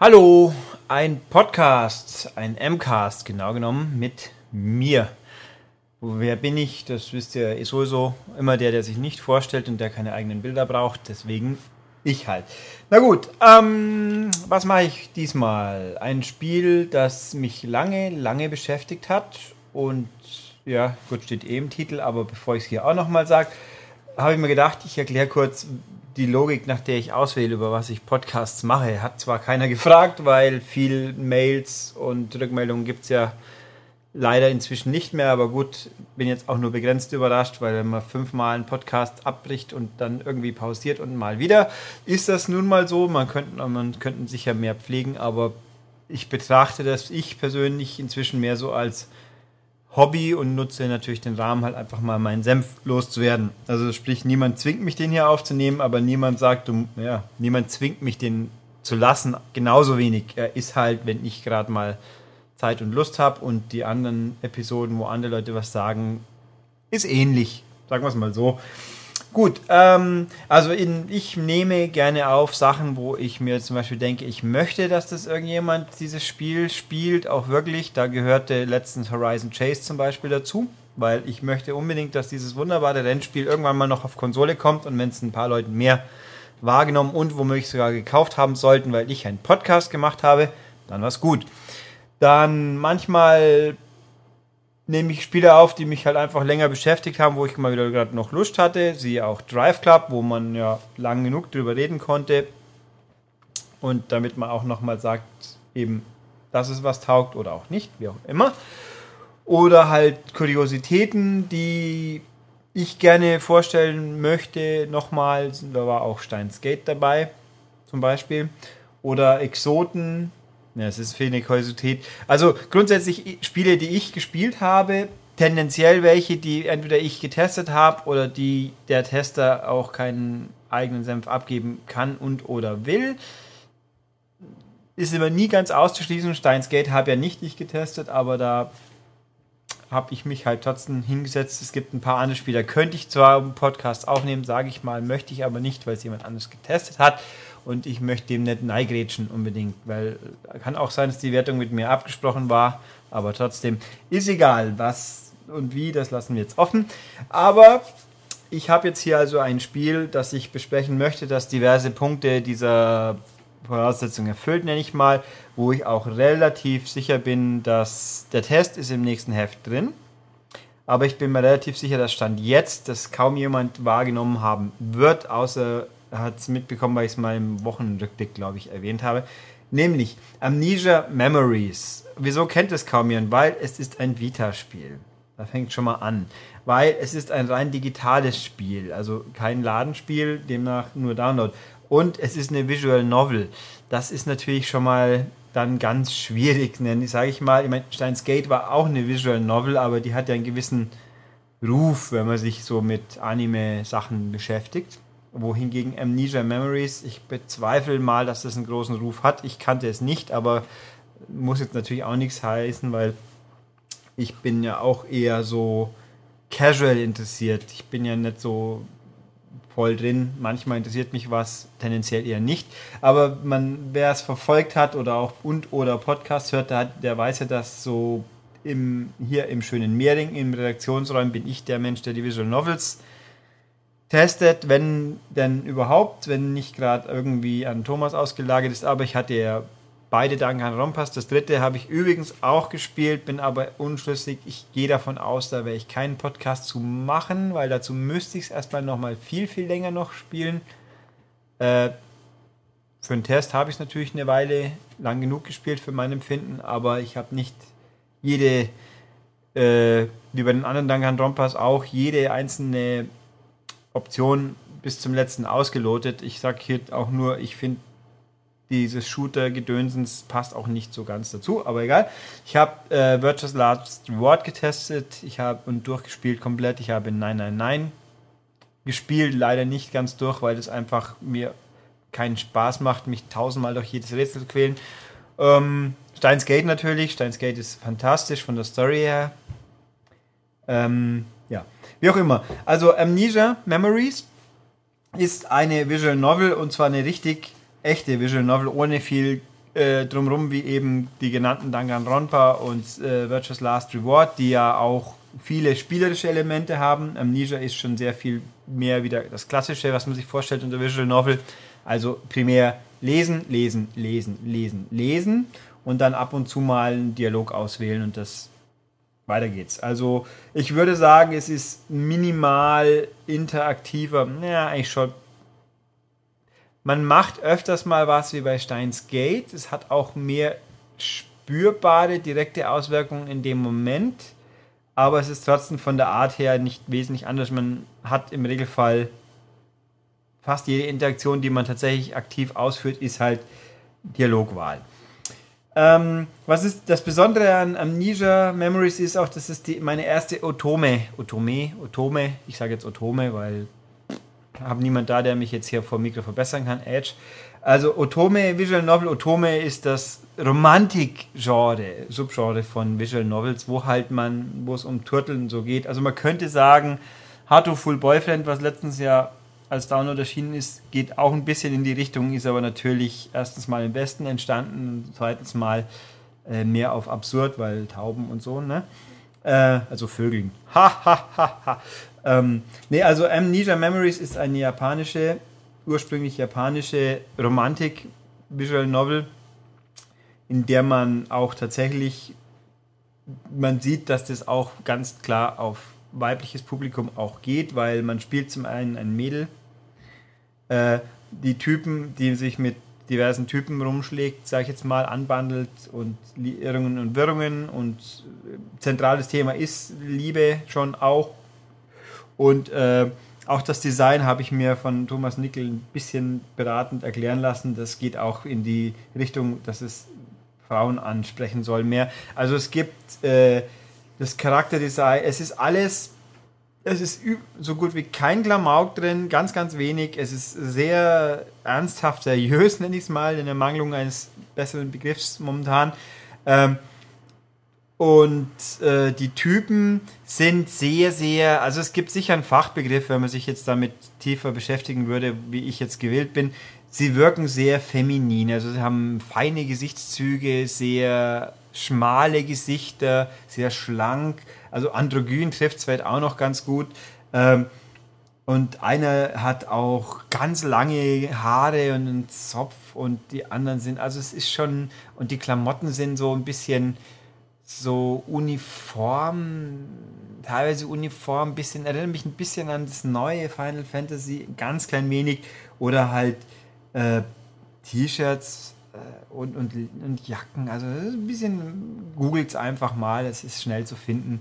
Hallo, ein Podcast, ein M-Cast genau genommen mit mir. Wer bin ich? Das wisst ihr ist sowieso immer der, der sich nicht vorstellt und der keine eigenen Bilder braucht. Deswegen ich halt. Na gut, ähm, was mache ich diesmal? Ein Spiel, das mich lange, lange beschäftigt hat und ja, gut, steht eh Titel, aber bevor ich es hier auch nochmal sage, habe ich mir gedacht, ich erkläre kurz, die Logik, nach der ich auswähle, über was ich Podcasts mache, hat zwar keiner gefragt, weil viel Mails und Rückmeldungen gibt es ja leider inzwischen nicht mehr, aber gut, bin jetzt auch nur begrenzt überrascht, weil wenn man fünfmal einen Podcast abbricht und dann irgendwie pausiert und mal wieder, ist das nun mal so. Man könnte, man könnte sicher mehr pflegen, aber ich betrachte das ich persönlich inzwischen mehr so als Hobby und nutze natürlich den Rahmen halt einfach mal meinen Senf loszuwerden. Also sprich, niemand zwingt mich den hier aufzunehmen, aber niemand sagt, ja, niemand zwingt mich den zu lassen. Genauso wenig. Er ist halt, wenn ich gerade mal Zeit und Lust habe und die anderen Episoden, wo andere Leute was sagen, ist ähnlich. Sagen wir es mal so. Gut, ähm, also in, ich nehme gerne auf Sachen, wo ich mir zum Beispiel denke, ich möchte, dass das irgendjemand dieses Spiel spielt, auch wirklich. Da gehörte letztens Horizon Chase zum Beispiel dazu, weil ich möchte unbedingt, dass dieses wunderbare Rennspiel irgendwann mal noch auf Konsole kommt und wenn es ein paar Leuten mehr wahrgenommen und womöglich sogar gekauft haben sollten, weil ich einen Podcast gemacht habe, dann war es gut. Dann manchmal nehme ich Spiele auf, die mich halt einfach länger beschäftigt haben, wo ich mal wieder gerade noch Lust hatte. Siehe auch Drive Club, wo man ja lang genug drüber reden konnte. Und damit man auch nochmal sagt, eben, dass es was taugt oder auch nicht, wie auch immer. Oder halt Kuriositäten, die ich gerne vorstellen möchte. Nochmal, da war auch Steins Gate dabei, zum Beispiel. Oder Exoten, ja, es ist viel Kuriosität. Also grundsätzlich Spiele, die ich gespielt habe, tendenziell welche, die entweder ich getestet habe oder die der Tester auch keinen eigenen Senf abgeben kann und oder will. Ist immer nie ganz auszuschließen. Steins Gate habe ja nicht ich getestet, aber da habe ich mich halt trotzdem hingesetzt. Es gibt ein paar andere Spiele, könnte ich zwar einen Podcast aufnehmen, sage ich mal, möchte ich aber nicht, weil es jemand anderes getestet hat und ich möchte dem nicht neigrätschen unbedingt, weil kann auch sein, dass die Wertung mit mir abgesprochen war, aber trotzdem ist egal, was und wie, das lassen wir jetzt offen. Aber ich habe jetzt hier also ein Spiel, das ich besprechen möchte, das diverse Punkte dieser Voraussetzung erfüllt, nenne ich mal, wo ich auch relativ sicher bin, dass der Test ist im nächsten Heft drin. Aber ich bin mir relativ sicher, dass Stand jetzt, dass kaum jemand wahrgenommen haben wird, außer hat es mitbekommen, weil ich es mal im Wochenrückblick, glaube ich, erwähnt habe. Nämlich Amnesia Memories. Wieso kennt es kaum jemand? Weil es ist ein Vita-Spiel. Da fängt schon mal an. Weil es ist ein rein digitales Spiel, also kein Ladenspiel, demnach nur Download. Und es ist eine Visual Novel. Das ist natürlich schon mal dann ganz schwierig, nenne sage ich mal. Ich meine, Steins Gate war auch eine Visual Novel, aber die hat ja einen gewissen Ruf, wenn man sich so mit Anime-Sachen beschäftigt wohingegen Amnesia Memories, ich bezweifle mal, dass das einen großen Ruf hat. Ich kannte es nicht, aber muss jetzt natürlich auch nichts heißen, weil ich bin ja auch eher so casual interessiert. Ich bin ja nicht so voll drin. Manchmal interessiert mich was, tendenziell eher nicht. Aber man, wer es verfolgt hat oder auch und oder Podcast hört, der, der weiß ja, dass so im, hier im schönen Mehring, im Redaktionsräumen, bin ich der Mensch, der die Visual Novels testet, wenn denn überhaupt, wenn nicht gerade irgendwie an Thomas ausgelagert ist. Aber ich hatte ja beide Danganronpas. Das dritte habe ich übrigens auch gespielt, bin aber unschlüssig. Ich gehe davon aus, da werde ich keinen Podcast zu machen, weil dazu müsste ich es erstmal nochmal viel, viel länger noch spielen. Äh, für einen Test habe ich es natürlich eine Weile lang genug gespielt für mein Empfinden, aber ich habe nicht jede, äh, wie bei den anderen Danganronpas auch, jede einzelne Option bis zum letzten ausgelotet. Ich sage hier auch nur, ich finde dieses Shooter-Gedönsens passt auch nicht so ganz dazu, aber egal. Ich habe äh, Virtuous Last Reward getestet, ich habe und durchgespielt komplett. Ich habe 999 gespielt, leider nicht ganz durch, weil das einfach mir keinen Spaß macht, mich tausendmal durch jedes Rätsel zu quälen. Ähm, Steins Gate natürlich, Steins Gate ist fantastisch von der Story her. Ähm, ja, wie auch immer. Also Amnesia Memories ist eine Visual Novel und zwar eine richtig echte Visual Novel ohne viel äh, drumherum, wie eben die genannten Danganronpa und äh, Virtuous Last Reward, die ja auch viele spielerische Elemente haben. Amnesia ist schon sehr viel mehr wieder das Klassische, was man sich vorstellt unter Visual Novel. Also primär lesen, lesen, lesen, lesen, lesen und dann ab und zu mal einen Dialog auswählen und das weiter geht's. Also ich würde sagen, es ist minimal interaktiver. Naja, eigentlich schon. Man macht öfters mal was wie bei Steins Gate. Es hat auch mehr spürbare direkte Auswirkungen in dem Moment aber es ist trotzdem von der Art her nicht wesentlich anders. Man hat im Regelfall fast jede Interaktion, die man tatsächlich aktiv ausführt, ist halt Dialogwahl. Ähm, was ist das Besondere an Amnesia Memories ist auch, das ist die, meine erste Otome, Otome, Otome, ich sage jetzt Otome, weil habe niemand da, der mich jetzt hier vor dem Mikro verbessern kann, Edge. Also Otome, Visual Novel, Otome ist das Romantik-Genre, Subgenre von Visual Novels, wo halt man, wo es um Turteln so geht. Also man könnte sagen, Hato Full Boyfriend, was letztens ja als Download erschienen ist, geht auch ein bisschen in die Richtung, ist aber natürlich erstens mal im Westen entstanden und zweitens mal äh, mehr auf absurd, weil Tauben und so, ne? Äh, also Vögeln. Ha, ha, ha, ha. Ähm, ne, also Amnesia Memories ist eine japanische, ursprünglich japanische Romantik Visual Novel in der man auch tatsächlich, man sieht, dass das auch ganz klar auf weibliches Publikum auch geht, weil man spielt zum einen ein Mädel, äh, die Typen, die sich mit diversen Typen rumschlägt, sage ich jetzt mal, anbandelt und Irrungen und Wirrungen und äh, zentrales Thema ist Liebe schon auch und äh, auch das Design habe ich mir von Thomas Nickel ein bisschen beratend erklären lassen. Das geht auch in die Richtung, dass es Frauen ansprechen soll mehr. Also es gibt äh, das Charakterdesign, es ist alles, es ist so gut wie kein Klamauk drin, ganz, ganz wenig. Es ist sehr ernsthaft, seriös, nenne ich es mal, in der Mangelung eines besseren Begriffs momentan. Ähm, und äh, die Typen sind sehr, sehr, also es gibt sicher einen Fachbegriff, wenn man sich jetzt damit tiefer beschäftigen würde, wie ich jetzt gewählt bin sie wirken sehr feminin. Also sie haben feine Gesichtszüge, sehr schmale Gesichter, sehr schlank. Also androgyn trifft es vielleicht auch noch ganz gut. Ähm, und einer hat auch ganz lange Haare und einen Zopf und die anderen sind, also es ist schon, und die Klamotten sind so ein bisschen so uniform, teilweise uniform, bisschen, erinnert mich ein bisschen an das neue Final Fantasy, ganz klein wenig, oder halt äh, T-Shirts und, und, und Jacken. Also ein bisschen googelt es einfach mal, es ist schnell zu finden.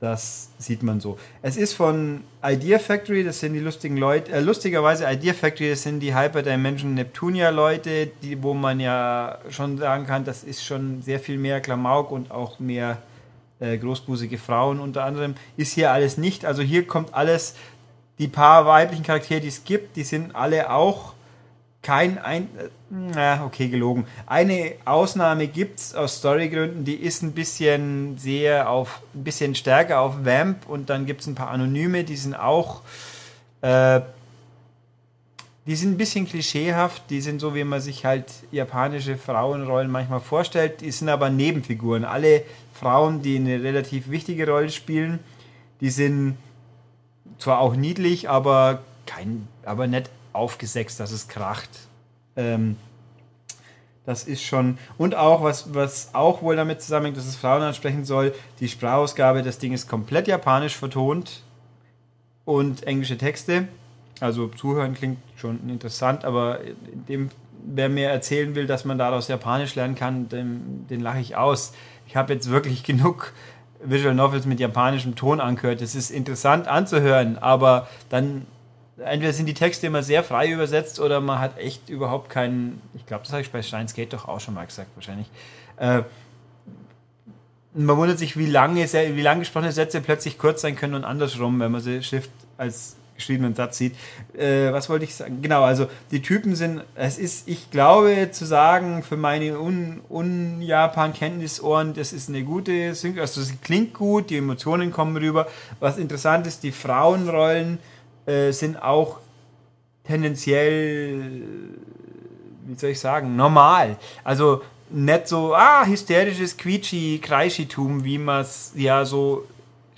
Das sieht man so. Es ist von Idea Factory, das sind die lustigen Leute, äh, lustigerweise Idea Factory, das sind die Hyperdimension Neptunia Leute, die, wo man ja schon sagen kann, das ist schon sehr viel mehr Klamauk und auch mehr äh, großbusige Frauen unter anderem. Ist hier alles nicht. Also hier kommt alles, die paar weiblichen Charaktere, die es gibt, die sind alle auch kein ein, äh, okay, gelogen. Eine Ausnahme gibt es aus Storygründen, die ist ein bisschen sehr auf, ein bisschen stärker auf Vamp und dann gibt es ein paar Anonyme, die sind auch, äh, die sind ein bisschen klischeehaft, die sind so, wie man sich halt japanische Frauenrollen manchmal vorstellt, die sind aber Nebenfiguren. Alle Frauen, die eine relativ wichtige Rolle spielen, die sind zwar auch niedlich, aber kein, aber nicht aufgesetzt, dass es kracht. Ähm, das ist schon. Und auch, was, was auch wohl damit zusammenhängt, dass es Frauen ansprechen soll, die Sprachausgabe, das Ding ist komplett japanisch vertont und englische Texte. Also zuhören klingt schon interessant, aber dem, wer mir erzählen will, dass man daraus Japanisch lernen kann, dem, den lache ich aus. Ich habe jetzt wirklich genug Visual Novels mit japanischem Ton angehört. Das ist interessant anzuhören, aber dann entweder sind die Texte immer sehr frei übersetzt oder man hat echt überhaupt keinen. Ich glaube, das habe ich bei Steins Gate doch auch schon mal gesagt, wahrscheinlich. Äh, man wundert sich, wie lange, wie lang gesprochene Sätze plötzlich kurz sein können und andersrum, wenn man sie Schrift als geschriebenen Satz sieht. Äh, was wollte ich sagen? Genau, also die Typen sind, es ist, ich glaube zu sagen, für meine Un-Japan-Kenntnisohren, Un das ist eine gute Synchro, also es klingt gut, die Emotionen kommen rüber. Was interessant ist, die Frauenrollen äh, sind auch tendenziell wie soll ich sagen, normal. Also nicht so, ah, hysterisches Quietschi, Kreischitum, wie man es ja so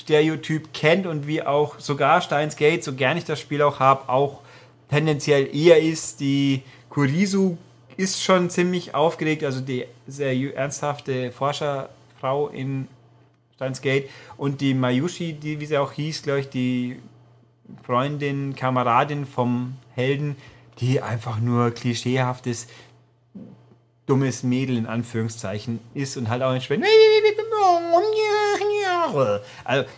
Stereotyp kennt und wie auch sogar Steins Gate, so gern ich das Spiel auch habe, auch tendenziell eher ist. Die Kurisu ist schon ziemlich aufgeregt, also die sehr ernsthafte Forscherfrau in Steins Gate und die Mayushi, die, wie sie auch hieß, glaube ich, die Freundin, Kameradin vom Helden, die einfach nur klischeehaftes, dummes Mädel in Anführungszeichen ist und halt auch entsprechend. Also,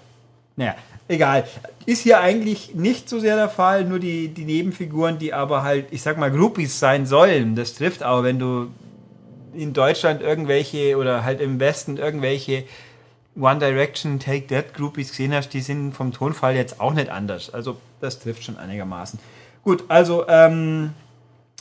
naja, egal. Ist hier eigentlich nicht so sehr der Fall, nur die, die Nebenfiguren, die aber halt, ich sag mal, Groupies sein sollen. Das trifft aber, wenn du in Deutschland irgendwelche oder halt im Westen irgendwelche One Direction, Take That Groupies gesehen hast, die sind vom Tonfall jetzt auch nicht anders. Also das trifft schon einigermaßen. Gut, also ähm,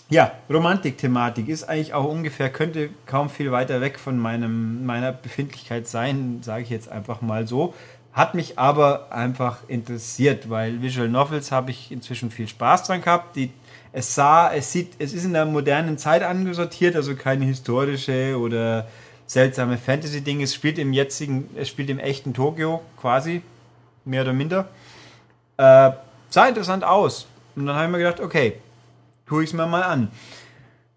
ja, Romantik-Thematik ist eigentlich auch ungefähr, könnte kaum viel weiter weg von meinem, meiner Befindlichkeit sein, sage ich jetzt einfach mal so. Hat mich aber einfach interessiert, weil Visual Novels habe ich inzwischen viel Spaß dran gehabt. Die, es sah, es sieht, es ist in der modernen Zeit angesortiert, also keine historische oder seltsame Fantasy-Ding. Es spielt im jetzigen, es spielt im echten Tokio quasi, mehr oder minder. Äh, sah interessant aus. Und dann habe ich mir gedacht, okay, tue ich es mir mal an.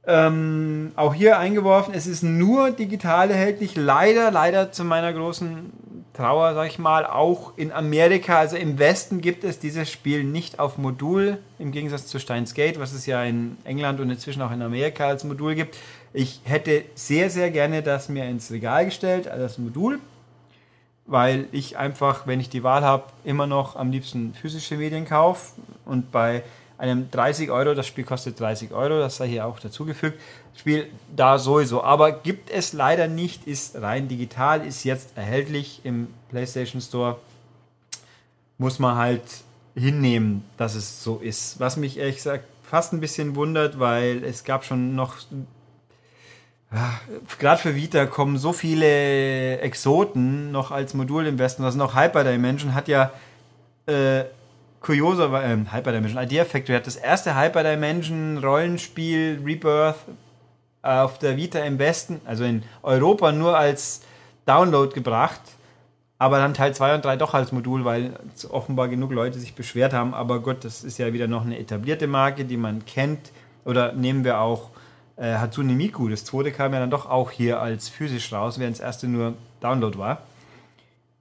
Ähm, auch hier eingeworfen, es ist nur digital erhältlich. Leider, leider zu meiner großen Trauer, sag ich mal, auch in Amerika, also im Westen gibt es dieses Spiel nicht auf Modul, im Gegensatz zu Steins Gate, was es ja in England und inzwischen auch in Amerika als Modul gibt. Ich hätte sehr, sehr gerne das mir ins Regal gestellt, als Modul, weil ich einfach, wenn ich die Wahl habe, immer noch am liebsten physische Medien kaufe und bei einem 30 Euro, das Spiel kostet 30 Euro, das sei hier auch dazugefügt, Spiel da sowieso. Aber gibt es leider nicht, ist rein digital, ist jetzt erhältlich im PlayStation Store. Muss man halt hinnehmen, dass es so ist. Was mich ehrlich gesagt fast ein bisschen wundert, weil es gab schon noch ja, gerade für Vita kommen so viele Exoten noch als Modul im Westen. Was noch Hyper Dimension hat ja äh, kurioser, äh, Hyper Dimension, Idea Factory hat das erste Hyper Dimension Rollenspiel Rebirth auf der Vita im Westen, also in Europa nur als Download gebracht, aber dann Teil 2 und 3 doch als Modul, weil offenbar genug Leute sich beschwert haben. Aber gut, das ist ja wieder noch eine etablierte Marke, die man kennt. Oder nehmen wir auch äh, Hatsune Miku. Das zweite kam ja dann doch auch hier als physisch raus, während das erste nur Download war.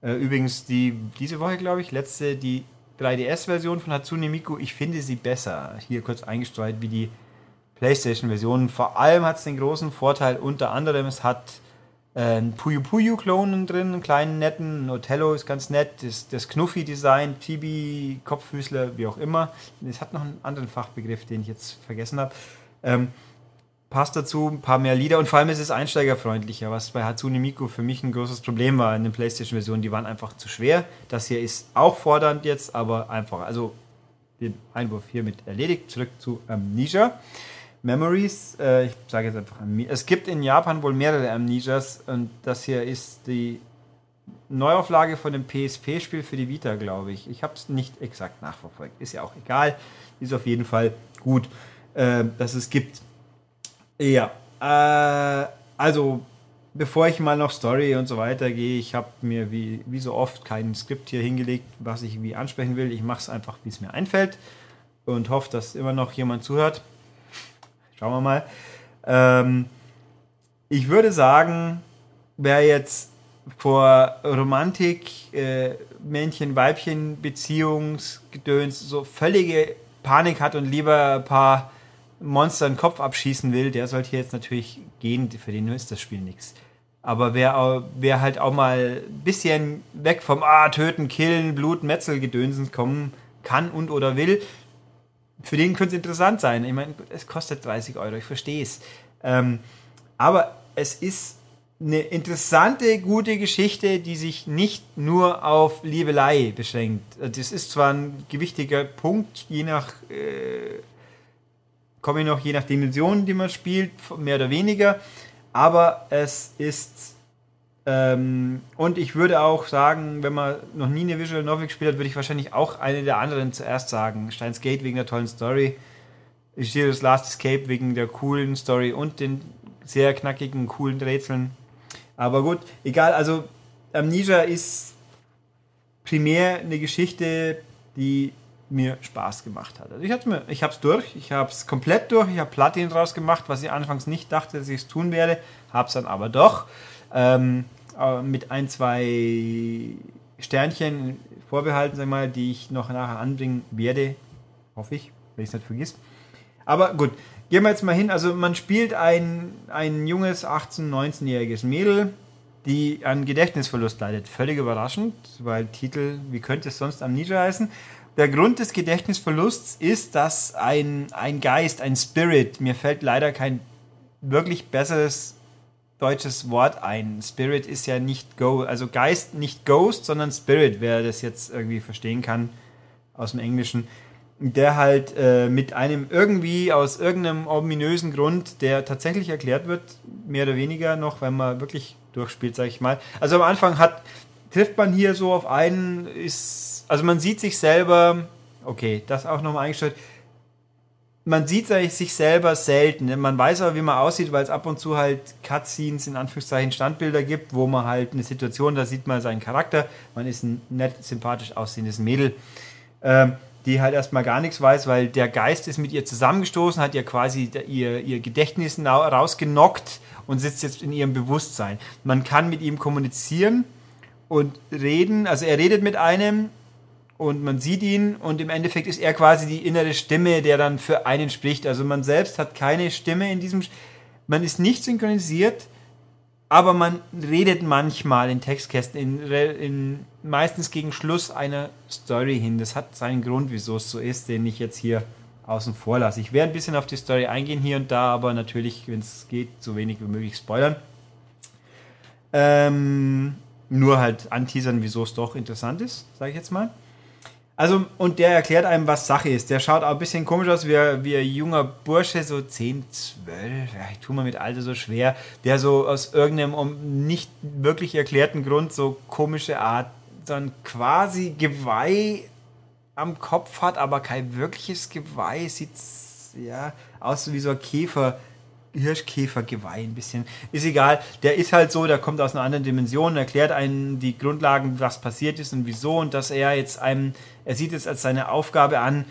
Äh, übrigens, die, diese Woche, glaube ich, letzte, die 3DS-Version von Hatsune Miku, ich finde sie besser. Hier kurz eingestreut wie die PlayStation-Version. Vor allem hat es den großen Vorteil, unter anderem, es hat äh, einen Puyo Puyo-Klonen drin, einen kleinen netten. Ein Otello ist ganz nett. Das, das Knuffi-Design, Chibi, Kopffüßler, wie auch immer. Es hat noch einen anderen Fachbegriff, den ich jetzt vergessen habe. Ähm, passt dazu, ein paar mehr Lieder und vor allem ist es einsteigerfreundlicher, was bei Hatsune Miku für mich ein großes Problem war in den PlayStation-Versionen. Die waren einfach zu schwer. Das hier ist auch fordernd jetzt, aber einfach. Also den Einwurf hiermit erledigt. Zurück zu Amnesia. Memories, äh, ich sage jetzt einfach. Es gibt in Japan wohl mehrere Amnesias und das hier ist die Neuauflage von dem PSP-Spiel für die Vita, glaube ich. Ich habe es nicht exakt nachverfolgt. Ist ja auch egal. Ist auf jeden Fall gut, äh, dass es gibt. Ja, äh, also bevor ich mal noch Story und so weiter gehe, ich habe mir wie, wie so oft kein Skript hier hingelegt, was ich wie ansprechen will. Ich mache es einfach, wie es mir einfällt und hoffe, dass immer noch jemand zuhört. Schauen wir mal. Ähm, ich würde sagen, wer jetzt vor Romantik, äh, Männchen-Weibchen-Beziehungsgedöns so völlige Panik hat und lieber ein paar Monster den Kopf abschießen will, der sollte jetzt natürlich gehen, für den ist das Spiel nichts. Aber wer, wer halt auch mal ein bisschen weg vom Ah, töten, killen, Blut, Metzel, Gedönsens kommen kann und oder will, für den könnte es interessant sein. Ich meine, es kostet 30 Euro, ich verstehe es. Ähm, aber es ist eine interessante, gute Geschichte, die sich nicht nur auf Liebelei beschränkt. Das ist zwar ein gewichtiger Punkt, je nach äh, komme ich noch je nach Dimension, die man spielt, mehr oder weniger. Aber es ist ähm, und ich würde auch sagen, wenn man noch nie eine Visual Novel gespielt hat, würde ich wahrscheinlich auch eine der anderen zuerst sagen. Steins Gate wegen der tollen Story. Shiros Last Escape wegen der coolen Story und den sehr knackigen, coolen Rätseln. Aber gut, egal, also Amnesia ist primär eine Geschichte, die mir Spaß gemacht hat. Also ich, mir, ich habe es durch, ich habe es komplett durch, ich habe Platin draus gemacht, was ich anfangs nicht dachte, dass ich es tun werde, habe es dann aber doch ähm, mit ein, zwei Sternchen vorbehalten, sag mal, die ich noch nachher anbringen werde, hoffe ich, wenn ich es nicht vergisst. Aber gut, gehen wir jetzt mal hin. Also man spielt ein, ein junges 18-, 19-jähriges Mädel, die an Gedächtnisverlust leidet. Völlig überraschend, weil Titel, wie könnte es sonst Amnesia heißen? Der Grund des Gedächtnisverlusts ist, dass ein, ein Geist, ein Spirit, mir fällt leider kein wirklich besseres deutsches Wort ein. Spirit ist ja nicht Go, also Geist nicht Ghost, sondern Spirit, wer das jetzt irgendwie verstehen kann aus dem Englischen der halt äh, mit einem irgendwie aus irgendeinem ominösen Grund, der tatsächlich erklärt wird, mehr oder weniger noch, wenn man wirklich durchspielt, sag ich mal. Also am Anfang hat trifft man hier so auf einen, ist, also man sieht sich selber, okay, das auch nochmal eingestellt. Man sieht sich selber selten. Man weiß aber, wie man aussieht, weil es ab und zu halt Cutscenes, in Anführungszeichen Standbilder gibt, wo man halt eine Situation, da sieht man seinen Charakter. Man ist ein nett, sympathisch aussehendes Mädel. Ähm, die halt erstmal gar nichts weiß, weil der Geist ist mit ihr zusammengestoßen, hat ihr quasi ihr, ihr Gedächtnis rausgenockt und sitzt jetzt in ihrem Bewusstsein. Man kann mit ihm kommunizieren und reden, also er redet mit einem und man sieht ihn und im Endeffekt ist er quasi die innere Stimme, der dann für einen spricht. Also man selbst hat keine Stimme in diesem, man ist nicht synchronisiert, aber man redet manchmal in Textkästen, in, in, meistens gegen Schluss einer Story hin. Das hat seinen Grund, wieso es so ist, den ich jetzt hier außen vor lasse. Ich werde ein bisschen auf die Story eingehen hier und da, aber natürlich, wenn es geht, so wenig wie möglich spoilern. Ähm, nur halt anteasern, wieso es doch interessant ist, sage ich jetzt mal. Also, und der erklärt einem, was Sache ist. Der schaut auch ein bisschen komisch aus, wie, wie ein junger Bursche, so 10, 12, ja, ich tue mir mit Alter so schwer, der so aus irgendeinem um nicht wirklich erklärten Grund so komische Art dann quasi Geweih am Kopf hat, aber kein wirkliches Geweih, sieht ja aus wie so ein Käfer Hirschkäfergeweih ein bisschen. Ist egal, der ist halt so, der kommt aus einer anderen Dimension, erklärt einen die Grundlagen, was passiert ist und wieso und dass er jetzt einem, er sieht es als seine Aufgabe an,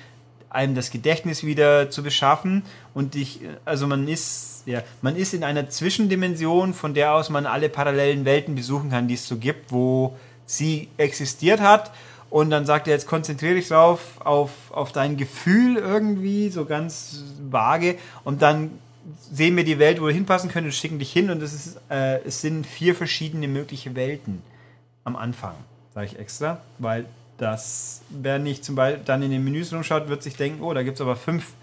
einem das Gedächtnis wieder zu beschaffen und ich, also man ist, ja, man ist in einer Zwischendimension, von der aus man alle parallelen Welten besuchen kann, die es so gibt, wo sie existiert hat und dann sagt er, jetzt konzentriere dich drauf, auf, auf dein Gefühl irgendwie, so ganz vage und dann sehen wir die Welt, wo wir hinpassen und schicken dich hin und es, ist, äh, es sind vier verschiedene mögliche Welten am Anfang, sage ich extra, weil das, wer nicht zum Beispiel dann in den Menüs rumschaut, wird sich denken, oh, da gibt es aber fünf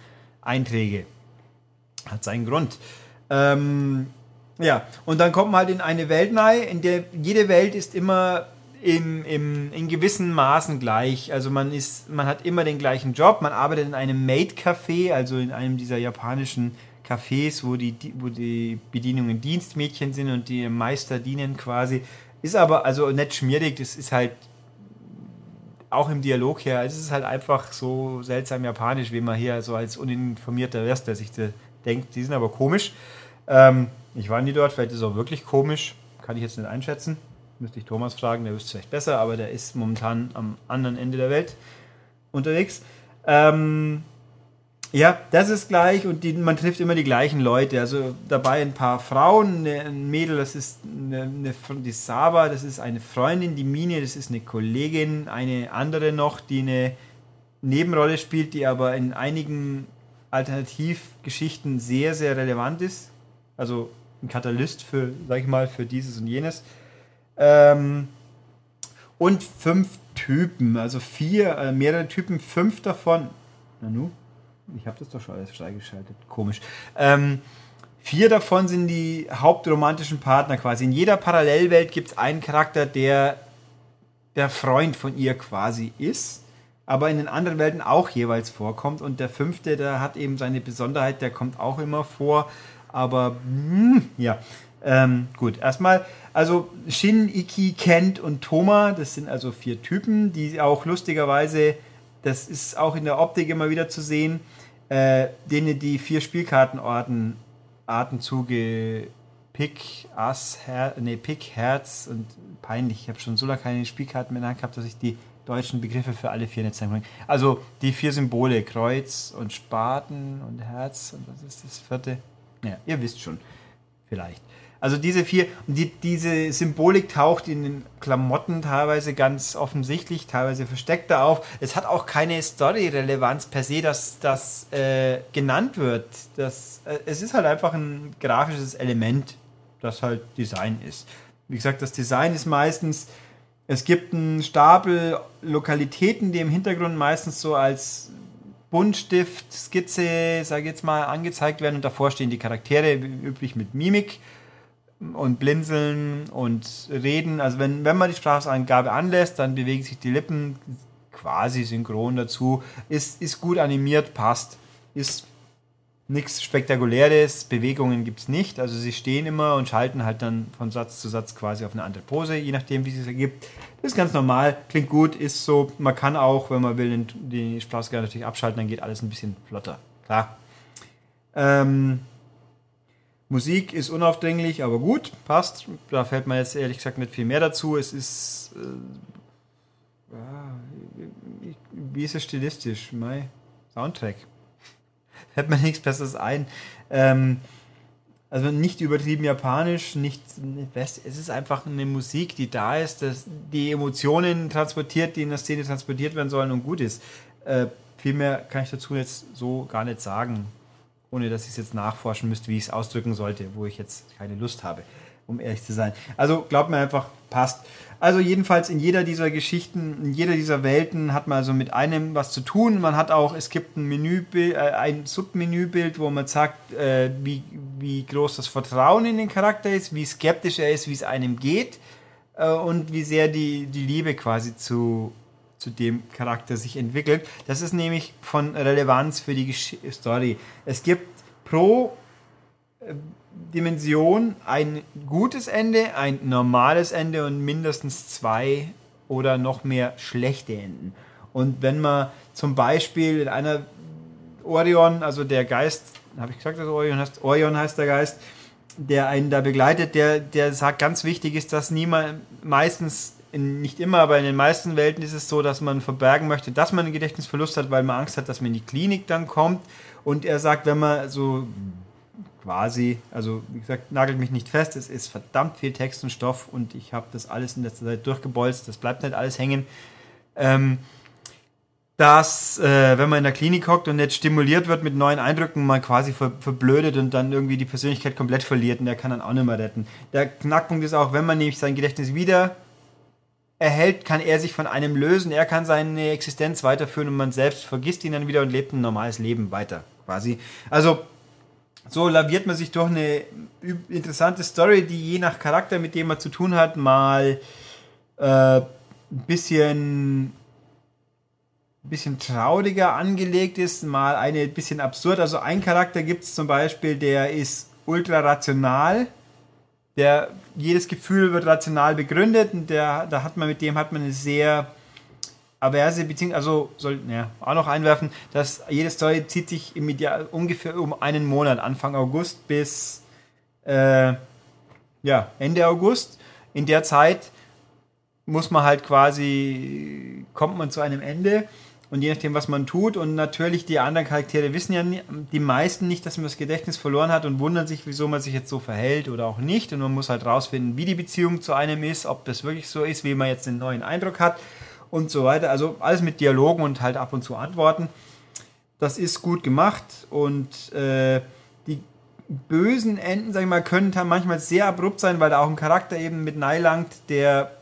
Einträge. Hat seinen Grund. Ähm, ja, und dann kommt man halt in eine Welt rein, in der jede Welt ist immer im, im, in gewissen Maßen gleich. Also man ist, man hat immer den gleichen Job, man arbeitet in einem Maid-Café, also in einem dieser japanischen Cafés, wo die, wo die Bedienungen Dienstmädchen sind und die Meister dienen quasi. Ist aber also nicht schmierig, das ist halt auch im Dialog her, es ist halt einfach so seltsam japanisch, wie man hier so als uninformierter Rest, der sich denkt, die sind aber komisch. Ähm, ich war nie dort, vielleicht ist es auch wirklich komisch, kann ich jetzt nicht einschätzen. Müsste ich Thomas fragen, der wüsste es vielleicht besser, aber der ist momentan am anderen Ende der Welt unterwegs. Ähm, ja, das ist gleich und die, man trifft immer die gleichen Leute. Also dabei ein paar Frauen, ein Mädel, das ist eine, eine, die Saba, das ist eine Freundin, die Mine, das ist eine Kollegin, eine andere noch, die eine Nebenrolle spielt, die aber in einigen Alternativgeschichten sehr, sehr relevant ist. Also ein Katalyst für, sag ich mal, für dieses und jenes. Ähm, und fünf Typen, also vier, äh, mehrere Typen, fünf davon. Nanu? Ich habe das doch schon alles freigeschaltet. Komisch. Ähm, vier davon sind die hauptromantischen Partner quasi. In jeder Parallelwelt gibt es einen Charakter, der der Freund von ihr quasi ist, aber in den anderen Welten auch jeweils vorkommt. Und der fünfte, der hat eben seine Besonderheit, der kommt auch immer vor. Aber mh, hm, ja, ähm, gut, erstmal, also Shin, Iki, Kent und Toma, das sind also vier Typen, die auch lustigerweise, das ist auch in der Optik immer wieder zu sehen, äh, denen die vier Spielkartenorten Arten zuge Pick, Ass, Her nee, Pick, Herz und peinlich. Ich habe schon so lange keine Spielkarten mehr in der Hand gehabt, dass ich die deutschen Begriffe für alle vier nicht sagen kann. Also die vier Symbole, Kreuz und Spaten und Herz und was ist das vierte? Ja, ihr wisst schon, vielleicht. Also diese vier, die, diese Symbolik taucht in den Klamotten teilweise ganz offensichtlich, teilweise versteckter auf. Es hat auch keine Story-Relevanz per se, dass das äh, genannt wird. Das, äh, es ist halt einfach ein grafisches Element, das halt Design ist. Wie gesagt, das Design ist meistens, es gibt einen Stapel Lokalitäten, die im Hintergrund meistens so als Buntstift, Skizze, sage ich jetzt mal, angezeigt werden und davor stehen die Charaktere, üblich mit Mimik und blinzeln und reden. Also wenn, wenn man die Spracheingabe anlässt, dann bewegen sich die Lippen quasi synchron dazu. Ist, ist gut animiert, passt. Ist nichts Spektakuläres, Bewegungen gibt es nicht. Also sie stehen immer und schalten halt dann von Satz zu Satz quasi auf eine andere Pose, je nachdem, wie es ergibt. Das ist ganz normal, klingt gut, ist so. Man kann auch, wenn man will, die Sprachausgabe natürlich abschalten, dann geht alles ein bisschen flotter. Klar. Ähm, Musik ist unaufdringlich, aber gut, passt. Da fällt mir jetzt ehrlich gesagt nicht viel mehr dazu. Es ist. Äh, wie ist es stilistisch? Mein Soundtrack. Fällt mir nichts Besseres ein. Ähm, also nicht übertrieben japanisch, nicht. Es ist einfach eine Musik, die da ist, dass die Emotionen transportiert, die in der Szene transportiert werden sollen und gut ist. Äh, viel mehr kann ich dazu jetzt so gar nicht sagen ohne dass ich es jetzt nachforschen müsste, wie ich es ausdrücken sollte, wo ich jetzt keine Lust habe, um ehrlich zu sein. Also glaubt mir einfach, passt. Also jedenfalls in jeder dieser Geschichten, in jeder dieser Welten hat man also mit einem was zu tun. Man hat auch, es gibt ein Menübild, äh, ein Submenübild, wo man sagt, äh, wie, wie groß das Vertrauen in den Charakter ist, wie skeptisch er ist, wie es einem geht äh, und wie sehr die, die Liebe quasi zu zu dem Charakter sich entwickelt. Das ist nämlich von Relevanz für die Story. Es gibt pro äh, Dimension ein gutes Ende, ein normales Ende und mindestens zwei oder noch mehr schlechte Enden. Und wenn man zum Beispiel in einer Orion, also der Geist, habe ich gesagt, dass Orion heißt, Orion heißt der Geist, der einen da begleitet, der, der sagt, ganz wichtig ist, dass niemand meistens in, nicht immer, aber in den meisten Welten ist es so, dass man verbergen möchte, dass man einen Gedächtnisverlust hat, weil man Angst hat, dass man in die Klinik dann kommt. Und er sagt, wenn man so quasi, also wie gesagt, nagelt mich nicht fest, es ist verdammt viel Text und Stoff und ich habe das alles in letzter Zeit durchgebolzt, das bleibt nicht alles hängen. Ähm, dass, äh, wenn man in der Klinik hockt und nicht stimuliert wird mit neuen Eindrücken, man quasi ver verblödet und dann irgendwie die Persönlichkeit komplett verliert und der kann dann auch nicht mehr retten. Der Knackpunkt ist auch, wenn man nämlich sein Gedächtnis wieder erhält, kann er sich von einem lösen, er kann seine Existenz weiterführen und man selbst vergisst ihn dann wieder und lebt ein normales Leben weiter, quasi. Also, so laviert man sich durch eine interessante Story, die je nach Charakter, mit dem man zu tun hat, mal äh, ein bisschen bisschen trauriger angelegt ist, mal eine bisschen absurd. Also ein Charakter gibt es zum Beispiel, der ist ultra rational, der jedes Gefühl wird rational begründet und der, da hat man mit dem hat man eine sehr averse Beziehung, also soll ja, auch noch einwerfen, dass jede Story zieht sich im Ideal ungefähr um einen Monat, Anfang August bis äh, ja, Ende August. In der Zeit muss man halt quasi, kommt man zu einem Ende und je nachdem, was man tut. Und natürlich, die anderen Charaktere wissen ja die meisten nicht, dass man das Gedächtnis verloren hat und wundern sich, wieso man sich jetzt so verhält oder auch nicht. Und man muss halt rausfinden, wie die Beziehung zu einem ist, ob das wirklich so ist, wie man jetzt den neuen Eindruck hat und so weiter. Also alles mit Dialogen und halt ab und zu Antworten. Das ist gut gemacht und äh, die bösen Enden, sag ich mal, können manchmal sehr abrupt sein, weil da auch ein Charakter eben mit langt, der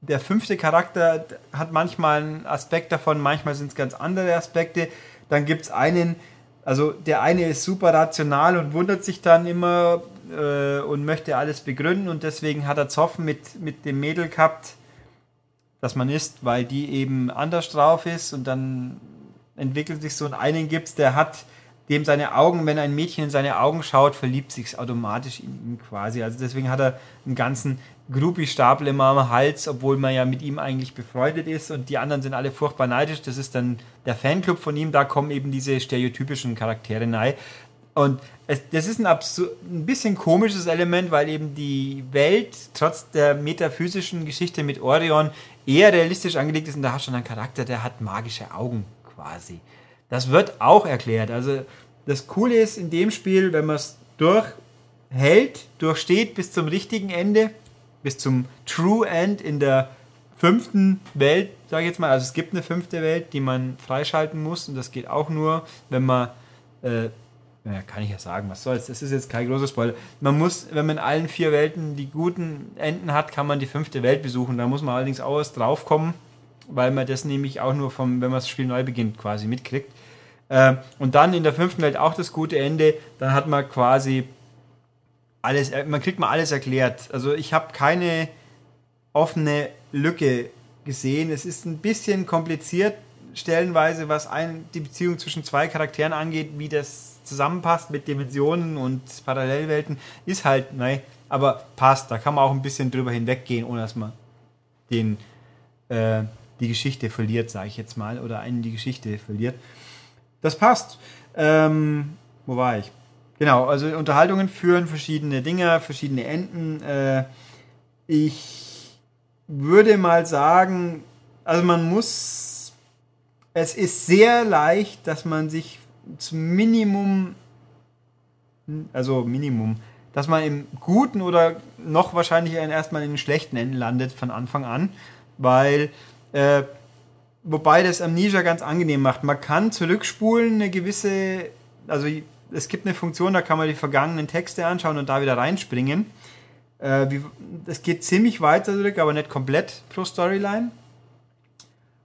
der fünfte Charakter hat manchmal einen Aspekt davon, manchmal sind es ganz andere Aspekte. Dann gibt es einen, also der eine ist super rational und wundert sich dann immer äh, und möchte alles begründen und deswegen hat er Zoffen mit, mit dem Mädel gehabt, das man ist, weil die eben anders drauf ist und dann entwickelt sich so und einen gibt es, der hat dem seine Augen, wenn ein Mädchen in seine Augen schaut, verliebt sich automatisch in ihn quasi. Also deswegen hat er einen ganzen Groupie-Stapel immer am Hals, obwohl man ja mit ihm eigentlich befreundet ist und die anderen sind alle furchtbar neidisch. Das ist dann der Fanclub von ihm, da kommen eben diese stereotypischen Charaktere nahe. Und es, das ist ein, ein bisschen komisches Element, weil eben die Welt trotz der metaphysischen Geschichte mit Orion eher realistisch angelegt ist und da hast du einen Charakter, der hat magische Augen quasi. Das wird auch erklärt. Also das Coole ist in dem Spiel, wenn man es durchhält, durchsteht bis zum richtigen Ende, bis zum True End in der fünften Welt, sage ich jetzt mal. Also es gibt eine fünfte Welt, die man freischalten muss und das geht auch nur, wenn man, äh, ja, kann ich ja sagen, was soll's, das ist jetzt kein großer Spoiler. Man muss, wenn man in allen vier Welten die guten Enden hat, kann man die fünfte Welt besuchen. Da muss man allerdings auch erst draufkommen, weil man das nämlich auch nur vom, wenn man das Spiel neu beginnt, quasi mitkriegt. Äh, und dann in der fünften Welt auch das gute Ende, dann hat man quasi alles, äh, man kriegt mal alles erklärt. Also ich habe keine offene Lücke gesehen. Es ist ein bisschen kompliziert stellenweise, was ein, die Beziehung zwischen zwei Charakteren angeht, wie das zusammenpasst mit Dimensionen und Parallelwelten, ist halt, nein, aber passt. Da kann man auch ein bisschen drüber hinweggehen, ohne dass man den, äh, die Geschichte verliert, sage ich jetzt mal, oder einen die Geschichte verliert. Das passt. Ähm, wo war ich? Genau, also Unterhaltungen führen verschiedene Dinge, verschiedene Enden. Äh, ich würde mal sagen, also man muss, es ist sehr leicht, dass man sich zum Minimum, also Minimum, dass man im guten oder noch wahrscheinlicher erstmal in den schlechten Enden landet von Anfang an, weil äh, wobei das Amnesia ganz angenehm macht. Man kann zurückspulen eine gewisse, also es gibt eine Funktion, da kann man die vergangenen Texte anschauen und da wieder reinspringen. Äh, das geht ziemlich weit zurück, aber nicht komplett pro Storyline.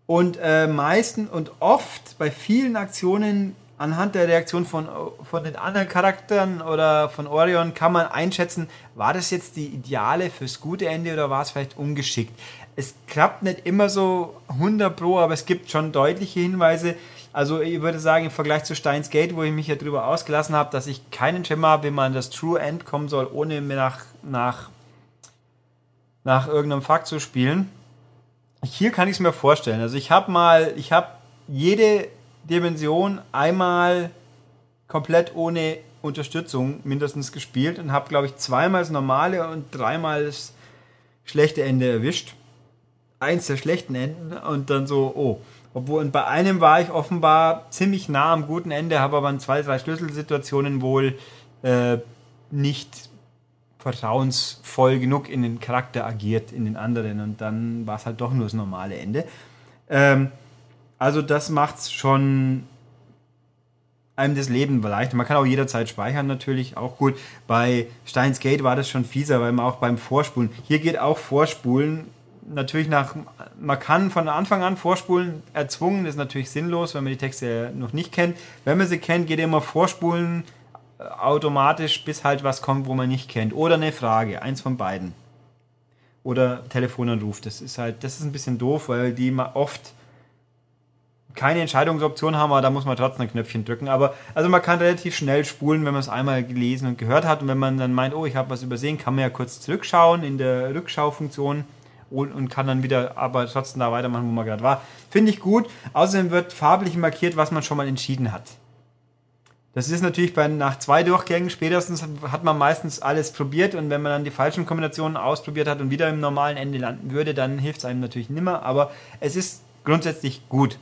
Und äh, meisten und oft bei vielen Aktionen anhand der Reaktion von, von den anderen Charakteren oder von Orion kann man einschätzen, war das jetzt die Ideale fürs gute Ende oder war es vielleicht ungeschickt. Es klappt nicht immer so 100 Pro, aber es gibt schon deutliche Hinweise, also ich würde sagen, im Vergleich zu Steins Gate, wo ich mich ja drüber ausgelassen habe, dass ich keinen Schimmer habe, wie man das True End kommen soll, ohne mir nach, nach, nach irgendeinem Fakt zu spielen. Hier kann ich es mir vorstellen. Also ich habe mal, ich habe jede Dimension einmal komplett ohne Unterstützung mindestens gespielt und habe, glaube ich, zweimal das normale und dreimal das schlechte Ende erwischt. Eins der schlechten Enden und dann so, oh, obwohl, und bei einem war ich offenbar ziemlich nah am guten Ende, habe aber in zwei, drei Schlüsselsituationen wohl äh, nicht vertrauensvoll genug in den Charakter agiert, in den anderen. Und dann war es halt doch nur das normale Ende. Ähm, also das macht es schon einem das Leben leichter. Man kann auch jederzeit speichern natürlich, auch gut. Bei Steins Gate war das schon fieser, weil man auch beim Vorspulen, hier geht auch Vorspulen natürlich nach, man kann von Anfang an vorspulen, erzwungen ist natürlich sinnlos, wenn man die Texte noch nicht kennt. Wenn man sie kennt, geht immer vorspulen äh, automatisch, bis halt was kommt, wo man nicht kennt. Oder eine Frage, eins von beiden. Oder Telefonanruf. Das ist halt, das ist ein bisschen doof, weil die oft keine Entscheidungsoption haben, aber da muss man trotzdem ein Knöpfchen drücken. Aber also man kann relativ schnell spulen, wenn man es einmal gelesen und gehört hat. Und wenn man dann meint, oh, ich habe was übersehen, kann man ja kurz zurückschauen in der Rückschaufunktion und, kann dann wieder aber trotzdem da weitermachen, wo man gerade war. Finde ich gut. Außerdem wird farblich markiert, was man schon mal entschieden hat. Das ist natürlich bei, nach zwei Durchgängen spätestens hat man meistens alles probiert und wenn man dann die falschen Kombinationen ausprobiert hat und wieder im normalen Ende landen würde, dann hilft es einem natürlich nimmer, aber es ist grundsätzlich gut.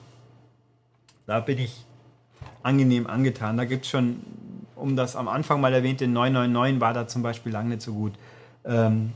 Da bin ich angenehm angetan. Da gibt es schon, um das am Anfang mal erwähnte, 999 war da zum Beispiel lange nicht so gut. Ähm,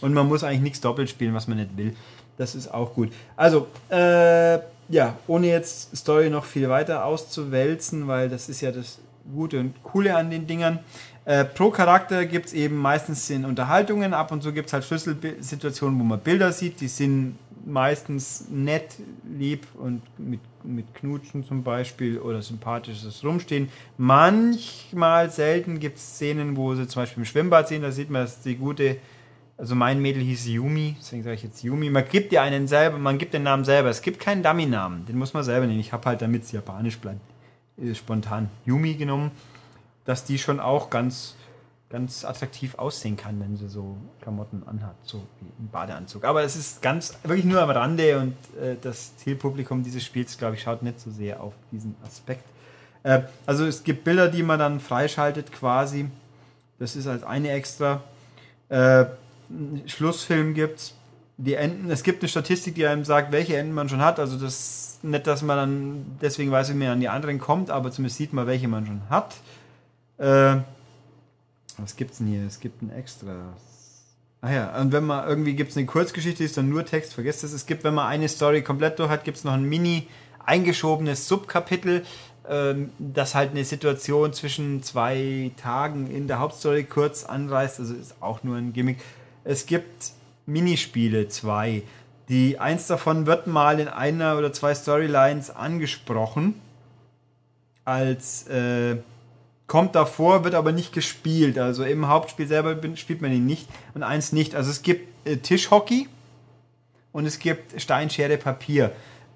und man muss eigentlich nichts doppelt spielen, was man nicht will. Das ist auch gut. Also, äh, ja, ohne jetzt Story noch viel weiter auszuwälzen, weil das ist ja das Gute und Coole an den Dingern. Äh, pro Charakter gibt es eben meistens in Unterhaltungen, ab und zu gibt es halt Schlüsselsituationen, wo man Bilder sieht, die sind meistens nett, lieb und mit, mit Knutschen zum Beispiel oder sympathisches Rumstehen. Manchmal selten gibt es Szenen, wo sie zum Beispiel im Schwimmbad sehen, da sieht man, dass die gute also mein Mädel hieß Yumi, deswegen sage ich jetzt Yumi. Man gibt dir einen selber, man gibt den Namen selber. Es gibt keinen Dummy-Namen, den muss man selber nehmen. Ich habe halt, damit es japanisch bleibt, äh, spontan Yumi genommen, dass die schon auch ganz, ganz attraktiv aussehen kann, wenn sie so Klamotten anhat, so wie ein Badeanzug. Aber es ist ganz, wirklich nur am Rande und äh, das Zielpublikum dieses Spiels, glaube ich, schaut nicht so sehr auf diesen Aspekt. Äh, also es gibt Bilder, die man dann freischaltet quasi. Das ist als eine extra. Äh, Schlussfilm gibt's. Die Enden, es gibt eine Statistik, die einem sagt, welche Enden man schon hat. Also das nicht, dass man dann deswegen weiß, wie man an die anderen kommt, aber zumindest sieht man, welche man schon hat. Äh, was gibt's denn hier? Es gibt ein extra. Ah ja, und wenn man irgendwie gibt es eine Kurzgeschichte, ist dann nur Text, vergesst das. Es gibt, wenn man eine Story komplett durch hat, gibt es noch ein mini eingeschobenes Subkapitel, ähm, das halt eine Situation zwischen zwei Tagen in der Hauptstory kurz anreißt. Also ist auch nur ein Gimmick. Es gibt Minispiele, zwei. Die eins davon wird mal in einer oder zwei Storylines angesprochen. Als äh, kommt davor, wird aber nicht gespielt. Also im Hauptspiel selber spielt man ihn nicht und eins nicht. Also es gibt äh, Tischhockey und es gibt Steinschere Papier.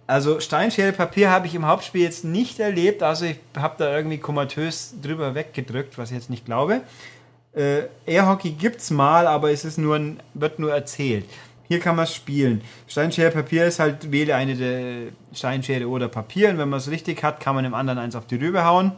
Also Steinschere Papier habe ich im Hauptspiel jetzt nicht erlebt. Also ich habe da irgendwie komatös drüber weggedrückt, was ich jetzt nicht glaube. Äh, Airhockey gibt's mal, aber es ist nur ein, wird nur erzählt. Hier kann man es spielen. Steinschere Papier ist halt, wähle eine der Steinschere oder Papier und wenn man es richtig hat, kann man dem anderen eins auf die Rübe hauen.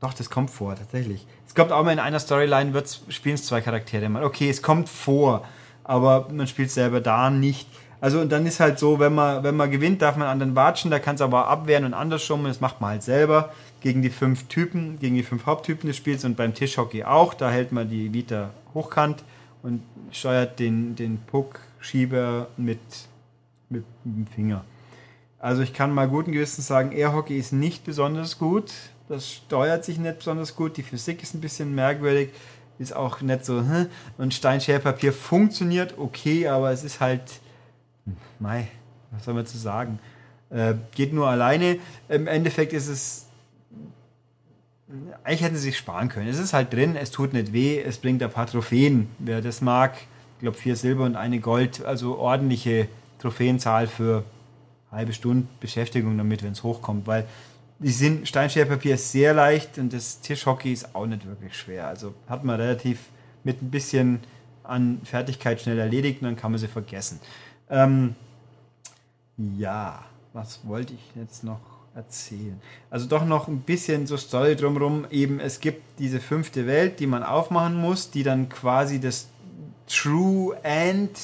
Doch, das kommt vor, tatsächlich. Es kommt auch mal in einer Storyline, spielen es zwei Charaktere mal. Okay, es kommt vor, aber man spielt selber da nicht. Also und dann ist halt so, wenn man, wenn man gewinnt, darf man anderen watschen, da kann es aber abwehren und andersrum, das macht man halt selber gegen die fünf Typen, gegen die fünf Haupttypen des Spiels und beim Tischhockey auch. Da hält man die Vita hochkant und steuert den, den Puck-Schieber mit, mit dem Finger. Also ich kann mal guten Gewissens sagen, Airhockey ist nicht besonders gut. Das steuert sich nicht besonders gut. Die Physik ist ein bisschen merkwürdig. Ist auch nicht so. Hm. Und Steinscherpapier funktioniert okay, aber es ist halt. Mei, was soll man zu sagen? Äh, geht nur alleine. Im Endeffekt ist es eigentlich hätten sie sich sparen können. Es ist halt drin, es tut nicht weh, es bringt ein paar Trophäen. Wer das mag, ich glaube vier Silber und eine Gold, also ordentliche Trophäenzahl für halbe Stunde Beschäftigung damit, wenn es hochkommt, weil die sind Steinscherpapier ist sehr leicht und das Tischhockey ist auch nicht wirklich schwer. Also hat man relativ mit ein bisschen an Fertigkeit schnell erledigt und dann kann man sie vergessen. Ähm, ja, was wollte ich jetzt noch? Erzählen. Also doch noch ein bisschen so Story drumherum. Eben, es gibt diese fünfte Welt, die man aufmachen muss, die dann quasi das True End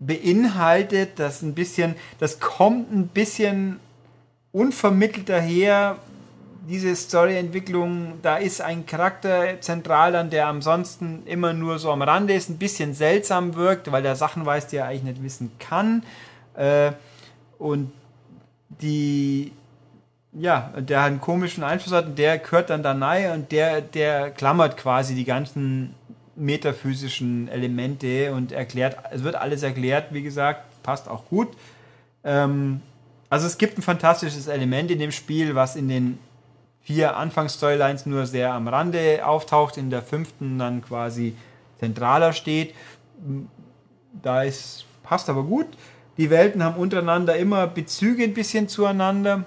beinhaltet. Das ein bisschen, das kommt ein bisschen unvermittelt daher. Diese Storyentwicklung, da ist ein Charakter zentral dann, der ansonsten immer nur so am Rande ist, ein bisschen seltsam wirkt, weil der Sachen weiß, die er eigentlich nicht wissen kann. Äh, und die ja, der einen komischen Einfluss hat und der gehört dann da rein und der, der klammert quasi die ganzen metaphysischen Elemente und erklärt, es wird alles erklärt, wie gesagt, passt auch gut. Ähm, also es gibt ein fantastisches Element in dem Spiel, was in den vier Anfangsstorylines nur sehr am Rande auftaucht, in der fünften dann quasi zentraler steht. Da ist, passt aber gut. Die Welten haben untereinander immer Bezüge ein bisschen zueinander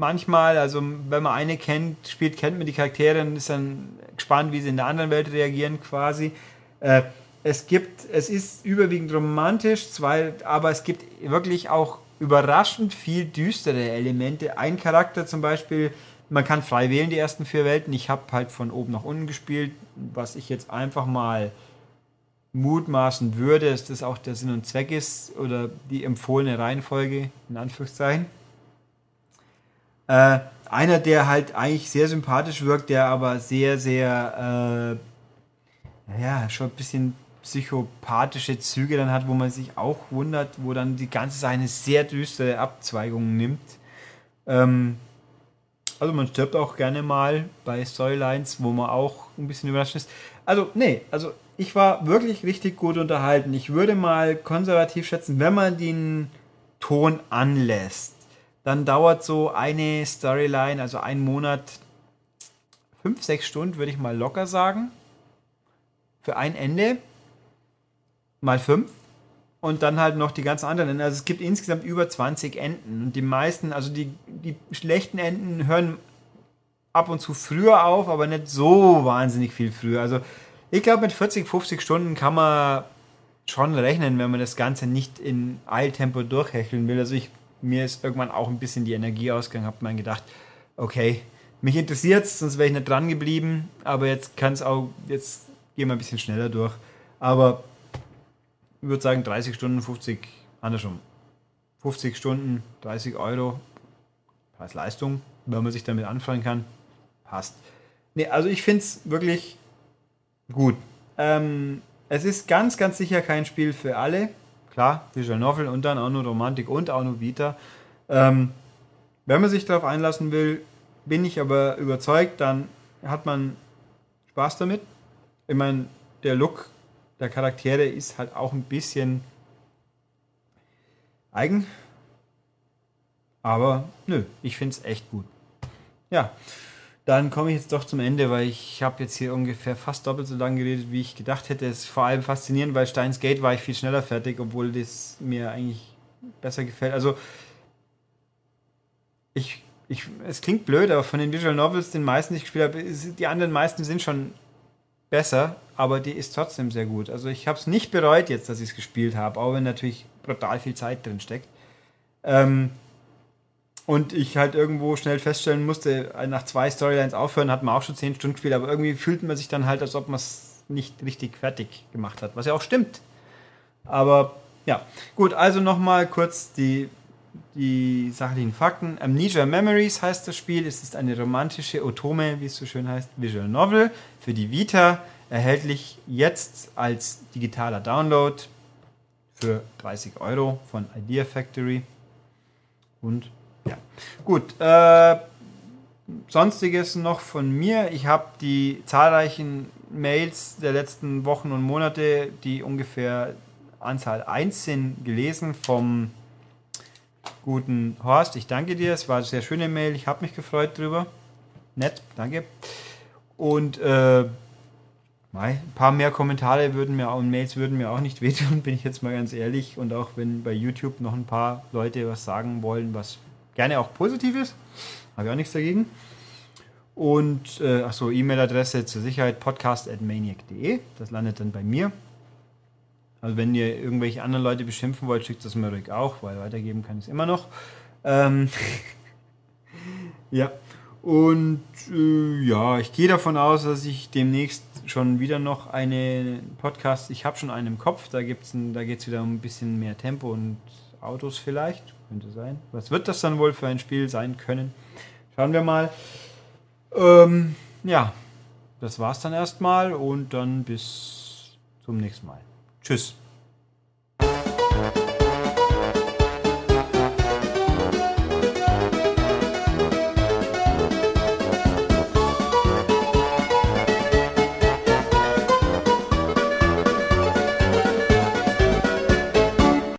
manchmal, also wenn man eine kennt, spielt, kennt man die Charaktere und ist dann gespannt, wie sie in der anderen Welt reagieren quasi. Äh, es gibt, es ist überwiegend romantisch, zwei, aber es gibt wirklich auch überraschend viel düstere Elemente. Ein Charakter zum Beispiel, man kann frei wählen die ersten vier Welten. Ich habe halt von oben nach unten gespielt, was ich jetzt einfach mal mutmaßen würde, dass das auch der Sinn und Zweck ist oder die empfohlene Reihenfolge in Anführungszeichen. Äh, einer, der halt eigentlich sehr sympathisch wirkt, der aber sehr, sehr, äh, ja, schon ein bisschen psychopathische Züge dann hat, wo man sich auch wundert, wo dann die ganze Sache eine sehr düstere Abzweigung nimmt. Ähm, also man stirbt auch gerne mal bei Storylines, wo man auch ein bisschen überrascht ist. Also, nee, also ich war wirklich richtig gut unterhalten. Ich würde mal konservativ schätzen, wenn man den Ton anlässt dann dauert so eine Storyline, also ein Monat, fünf, sechs Stunden, würde ich mal locker sagen. Für ein Ende. Mal fünf. und dann halt noch die ganzen anderen Enden. Also es gibt insgesamt über 20 Enden und die meisten, also die, die schlechten Enden hören ab und zu früher auf, aber nicht so wahnsinnig viel früher. Also ich glaube, mit 40, 50 Stunden kann man schon rechnen, wenn man das Ganze nicht in Eiltempo durchhecheln will. Also ich, mir ist irgendwann auch ein bisschen die Energie ausgegangen, habe mir gedacht, okay, mich interessiert es, sonst wäre ich nicht dran geblieben, aber jetzt kann es auch, jetzt gehen wir ein bisschen schneller durch. Aber ich würde sagen 30 Stunden, 50, andersrum. 50 Stunden, 30 Euro, Preis-Leistung, wenn man sich damit anfangen kann, passt. Nee, also ich finde es wirklich gut. Ähm, es ist ganz, ganz sicher kein Spiel für alle. Klar, Visual Novel und dann auch nur Romantik und auch nur Vita. Ähm, wenn man sich darauf einlassen will, bin ich aber überzeugt, dann hat man Spaß damit. Ich meine, der Look der Charaktere ist halt auch ein bisschen eigen. Aber nö, ich finde es echt gut. Ja, dann komme ich jetzt doch zum Ende, weil ich habe jetzt hier ungefähr fast doppelt so lange geredet, wie ich gedacht hätte. Es ist vor allem faszinierend, weil Steins Gate war ich viel schneller fertig, obwohl das mir eigentlich besser gefällt. Also ich, ich, es klingt blöd, aber von den Visual Novels, den meisten, die ich gespielt habe, die anderen meisten sind schon besser, aber die ist trotzdem sehr gut. Also ich habe es nicht bereut jetzt, dass ich es gespielt habe, auch wenn natürlich brutal viel Zeit drin steckt. Ähm, und ich halt irgendwo schnell feststellen musste, nach zwei Storylines aufhören, hat man auch schon zehn Stunden gespielt, aber irgendwie fühlt man sich dann halt, als ob man es nicht richtig fertig gemacht hat, was ja auch stimmt. Aber ja, gut, also nochmal kurz die, die sachlichen Fakten. Amnesia Memories heißt das Spiel. Es ist eine romantische Otome, wie es so schön heißt, Visual Novel für die Vita, erhältlich jetzt als digitaler Download für 30 Euro von Idea Factory. Und ja. Gut. Äh, Sonstiges noch von mir. Ich habe die zahlreichen Mails der letzten Wochen und Monate, die ungefähr Anzahl 1 sind, gelesen vom guten Horst. Ich danke dir. Es war eine sehr schöne Mail. Ich habe mich gefreut drüber. Nett, danke. Und äh, ein paar mehr Kommentare würden mir und Mails würden mir auch nicht wehtun, bin ich jetzt mal ganz ehrlich. Und auch wenn bei YouTube noch ein paar Leute was sagen wollen, was Gerne auch Positives. Habe ich auch nichts dagegen. Und, äh, achso, E-Mail-Adresse zur Sicherheit podcast.maniac.de. Das landet dann bei mir. Also, wenn ihr irgendwelche anderen Leute beschimpfen wollt, schickt das mir ruhig auch, weil weitergeben kann ich es immer noch. Ähm ja. Und äh, ja, ich gehe davon aus, dass ich demnächst schon wieder noch einen Podcast, ich habe schon einen im Kopf, da, da geht es wieder um ein bisschen mehr Tempo und Autos vielleicht. Könnte sein. Was wird das dann wohl für ein Spiel sein können? Schauen wir mal. Ähm, ja, das war's dann erstmal und dann bis zum nächsten Mal. Tschüss.